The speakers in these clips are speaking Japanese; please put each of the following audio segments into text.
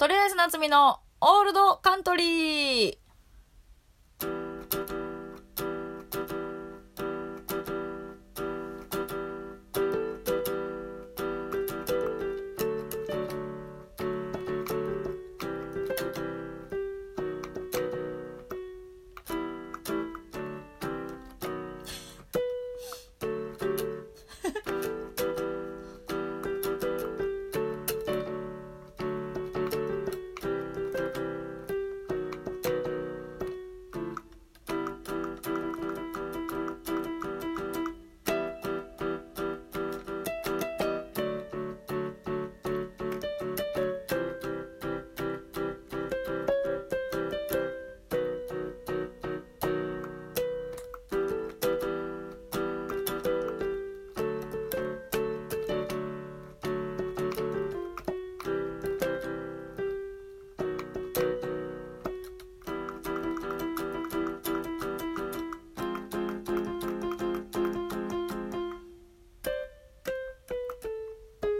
とりあえず夏美のオールドカントリー。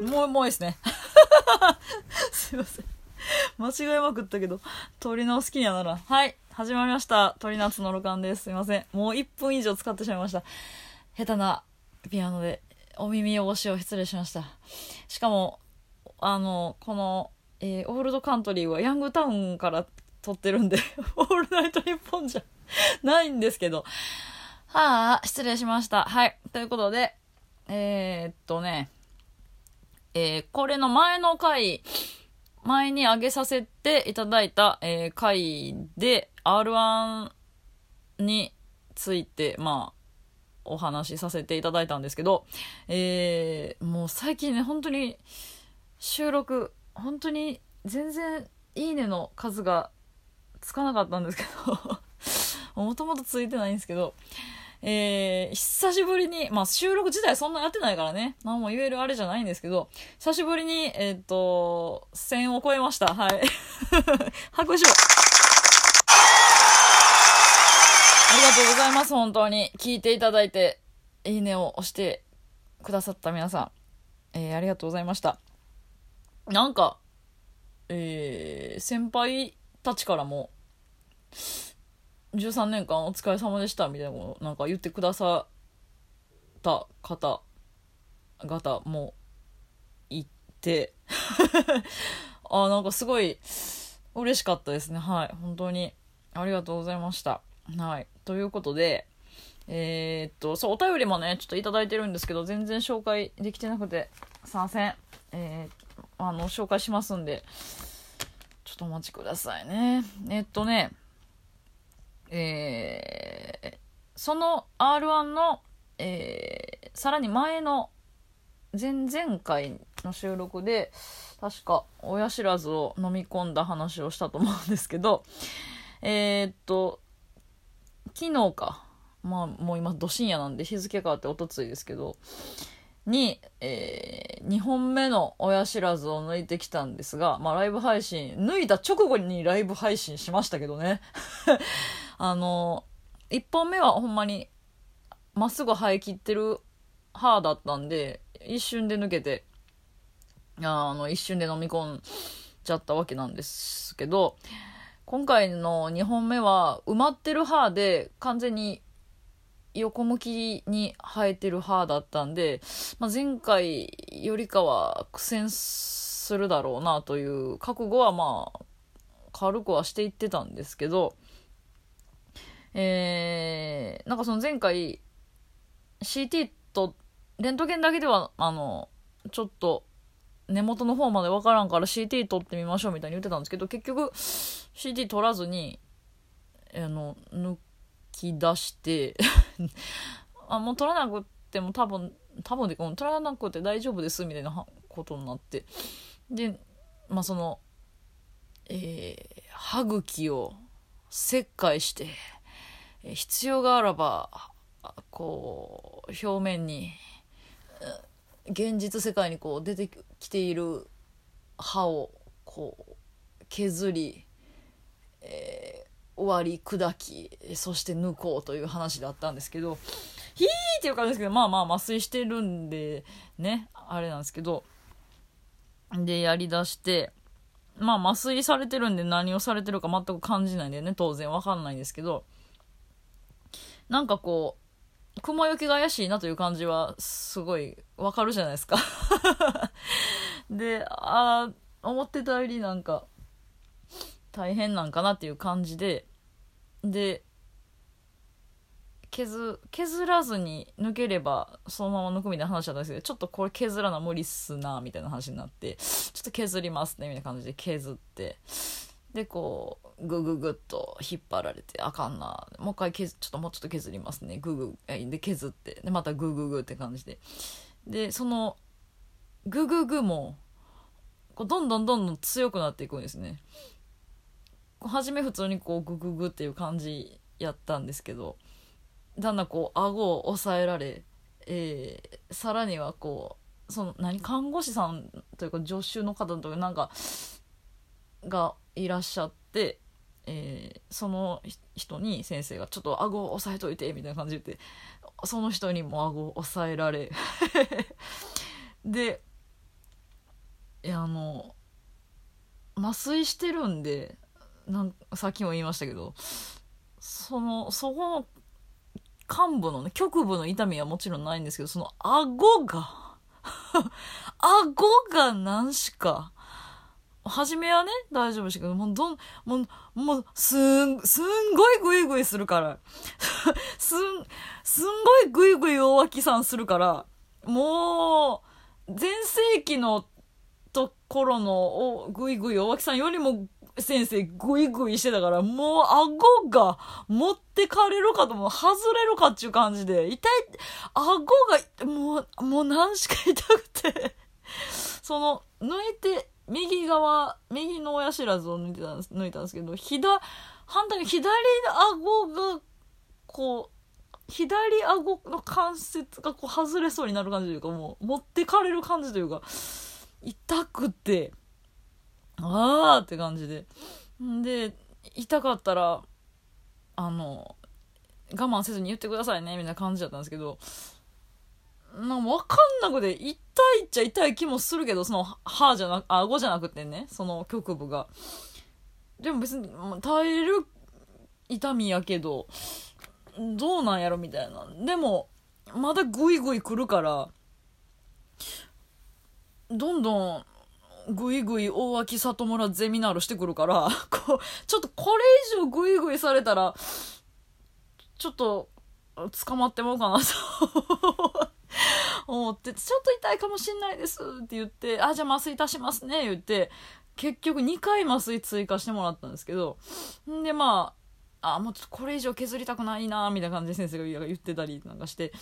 もう、もういいですね。すいません。間違えまくったけど、鳥の好きにはならん。はい。始まりました。鳥夏のロカンです。すいません。もう1分以上使ってしまいました。下手なピアノでお耳汚しを失礼しました。しかも、あの、この、えーオールドカントリーはヤングタウンから撮ってるんで、オールナイトニッポンじゃ ないんですけど。はあ、失礼しました。はい。ということで、えー、っとね、えーこれの前の回、前に上げさせていただいた、えー回で R1 について、まあ、お話しさせていただいたんですけど、えーもう最近ね、本当に収録、本当に全然いいねの数がつかなかったんですけど、もともとついてないんですけど、えー、久しぶりに、まあ収録自体そんなやってないからね、何も言えるあれじゃないんですけど、久しぶりに、えっ、と、1000を超えました。はい。拍手。ありがとうございます、本当に。聞いていただいて、いいねを押してくださった皆さん、えー、ありがとうございました。なんか、えー、先輩たちからも、13年間お疲れ様でしたみたいなことをなんか言ってくださった方々もいて。あなんかすごい嬉しかったですね。はい。本当に。ありがとうございました。はい。ということでえーっとそうお便りもねちょっと頂いてるんですけど全然紹介できてなくてすいません。えー、あの紹介しますんでちょっとお待ちくださいね。えっとねえーその R1 の、えーさらに前の前々回の収録で確か親知らずを飲み込んだ話をしたと思うんですけどえーっと昨日かまあもう今ど深夜なんで日付変わっておとついですけどに、え2本目の親知らずを抜いてきたんですが、まあライブ配信、抜いた直後にライブ配信しましたけどね。あの、1本目はほんまに、まっすぐ生え切ってる歯だったんで、一瞬で抜けて、あの、一瞬で飲み込んじゃったわけなんですけど、今回の2本目は埋まってる歯で完全に横向きに生えてる歯だったんで、まあ、前回よりかは苦戦するだろうなという覚悟はまあ軽くはしていってたんですけど、えー、なんかその前回 CT とレントゲンだけではあのちょっと根元の方までわからんから CT 取ってみましょうみたいに言ってたんですけど結局 CT 取らずにあの抜き出して あもう取らなくても多分多分でも取らなくて大丈夫ですみたいなことになって。でまあそのえー歯茎を切開して必要があらばこう表面に現実世界にこう出てきている歯をこう削り、えー割り砕きそして抜こうという話だったんですけどヒーっていう感じですけどまあまあ麻酔してるんでねあれなんですけどでやりだしてまあ麻酔されてるんで何をされてるか全く感じないんでね、当然わかんないんですけど、なんかこう、雲行きが怪しいなという感じはすごいわかるじゃないですか。で、ああ、思ってたよりなんか大変なんかなっていう感じで、で、削削らずに抜ければそのまま抜くみたいな話だったんですけどちょっとこれ削らな無理っすなみたいな話になってちょっと削りますねみたいな感じで削ってでこうグググッと引っ張られてあかんな。もう一回削ちょっともうちょっと削りますね。ググで削って。でまたグググって感じで。でそのグググもこうどんどんどんどん強くなっていくんですね。初め普通にこうグググっていう感じやったんですけどだんだんこう顎を押さえられ、えー、さらにはこうその何看護師さんというか助手の方とかなんかがいらっしゃって、えー、その人に先生が「ちょっと顎を押さえといて」みたいな感じで言ってその人にも顎を押さえられ。でいやあの麻酔してるんでなんさっきも言いましたけどそのそこの幹部のね、局部の痛みはもちろんないんですけど、その顎が 顎が何しか、初めはね、大丈夫でしたけど、もうどん、もう、もう、すん、すんごいグイグイするから、すん、すんごいグイグイ大脇さんするから、もう、前世紀のところのおグイグイ大脇さんよりも先生グイグイしてたから、もう顎が持ってかれるかとも外れるかっていう感じで、痛い、顎が、もう、もう何しか痛くて。その、抜いて、右側、右の親知らずを抜いてたんです、抜いたんですけど、左、反対に左の顎が、こう、左顎の関節がこう外れそうになる感じというか、もう持ってかれる感じというか、痛くて、あーって感じで。で、痛かったら、あの、我慢せずに言ってくださいね、みたいな感じだったんですけど、なんかわかんなくて、痛いっちゃ痛い気もするけど、その、歯じゃなく、顎じゃなくてね、その局部が。でも別に、耐える痛みやけど、どうなんやろみたいな。でも、まだグイグイ来るから、どんどんぐいぐい大脇里村ゼミナールしてくるから、こう、ちょっとこれ以上ぐいぐいされたら、ちょっと、捕まってもうかなと思って、ちょっと痛いかもしんないですって言って、あ、じゃあ麻酔足しますね、言って、結局2回麻酔追加してもらったんですけど、んでまあ、あ、もうちょっとこれ以上削りたくないなみたいな感じで先生が言ってたりなんかして、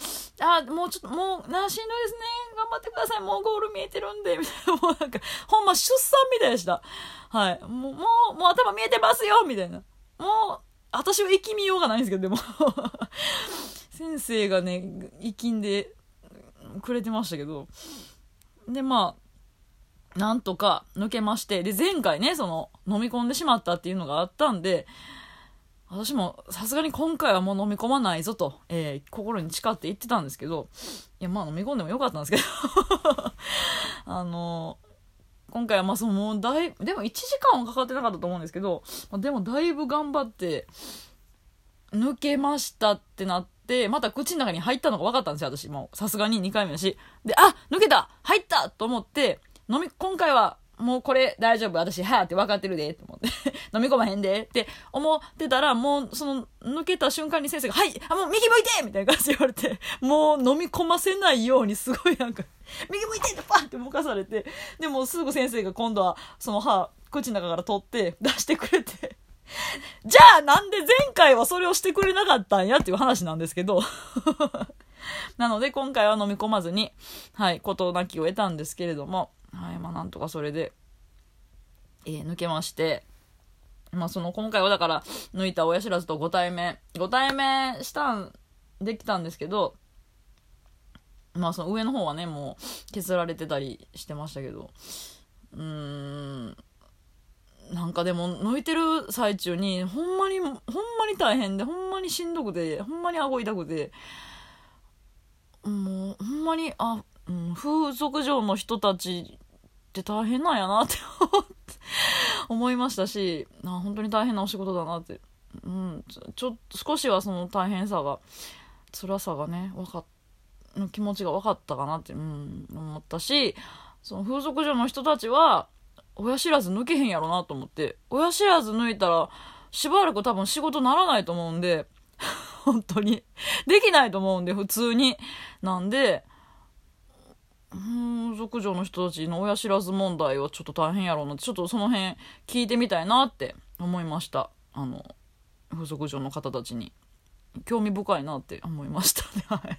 あ、もうちょっと、もう、な、しんどいですね。頑張ってください。もうゴール見えてるんで、みたいな、もうなんか、ほんま出産みたいでした。はい。もう、もう、もう頭見えてますよみたいな。もう、私は生き見ようがないんですけど、でも 先生がね、生きんでくれてましたけど、で、まあ、なんとか抜けまして、で、前回ね、その、飲み込んでしまったっていうのがあったんで、私もさすがに今回はもう飲み込まないぞと、えー、心に誓って言ってたんですけど、いや、まあ飲み込んでもよかったんですけど。あのー、今回はまあそのもうだいでも1時間はかかってなかったと思うんですけど、ま、でもだいぶ頑張って、抜けましたってなって、また口の中に入ったのが分かったんですよ、私。もうさすがに2回目だし。で、あ抜けた入ったと思って、飲み、今回はもうこれ大丈夫。私、はやって分かってるで。と思って。飲み込まへんで。って思ってたら、もう、その、抜けた瞬間に先生が、はい、あ、もう右向いてみたいな感じで言われて、もう飲み込ませないように、すごいなんか、右向いてってパンって動かされて、でもすぐ先生が今度は、その歯、口の中から取って出してくれて、じゃあなんで前回はそれをしてくれなかったんやっていう話なんですけど。なので今回は飲み込まずに、はい、事なきを得たんですけれども、はい、まあなんとかそれで、えー、抜けまして、まあその今回はだから抜いた親知らずとご対面、ご対面したん、できたんですけど、まあその上の方はね、もう削られてたりしてましたけど、うーん、なんかでも抜いてる最中にほんまに、ほんまに大変で、ほんまにしんどくて、ほんまに顎痛くて、もうほんまに、あ、うん、風俗嬢の人たちって大変なんやなって 思いましたしあ本当に大変なお仕事だなって。うんちょっと少しはその大変さが辛さがね分かの気持ちが分かったかなって、うん、思ったしその風俗嬢の人たちは親知らず抜けへんやろなと思って。親知らず抜いたらしばらく多分仕事ならないと思うんで 本当に。できないと思うんで普通に。なんで風俗嬢の人たちの親知らず問題はちょっと大変やろうなってちょっとその辺聞いてみたいなって思いました。あの風俗嬢の方たちに。興味深いなって思いました。ね はい。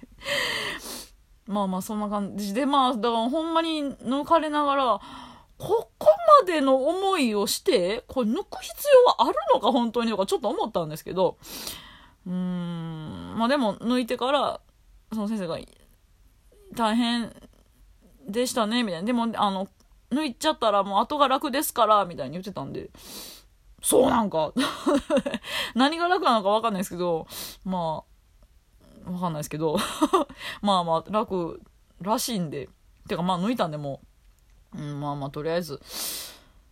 まあまあそんな感じで。まあだからほんまに抜かれながらここまでの思いをしてこれ抜く必要はあるのか本当にとかちょっと思ったんですけどうーんまあでも抜いてからその先生が大変でしたねみたいな。でもあの抜いちゃったらもう後が楽ですからみたいに言ってたんでそうなんか。何が楽なのか分かんないですけどまあ分かんないですけど。まあ まあ楽らしいんで。てかまあ抜いたんでもう、うん、まあまあとりあえず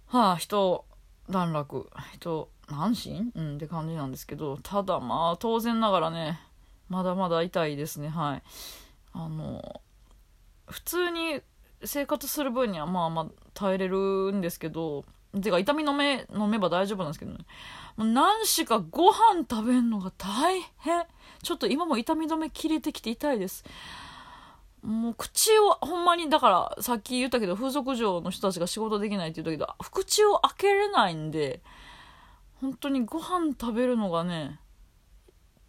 はあ人段落人安心うんって感じなんですけどただまあ当然ながらねまだまだ痛いですねはい。あの普通に生活する分にはまあまあ耐えれるんですけどてか痛み飲め飲めば大丈夫なんですけどね。もう何しかご飯食べんのが大変。ちょっと今も痛み止め切れてきて痛いです。もう口をほんまにだからさっき言ったけど風俗嬢の人たちが仕事できないって言ったけど口を開けれないんで本当にご飯食べるのがね、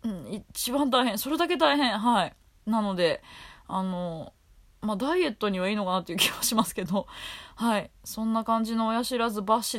うん、一番大変それだけ大変はい。なのであのまあダイエットにはいいのかなっていう気はしますけどはい。そんな感じの親知らず抜歯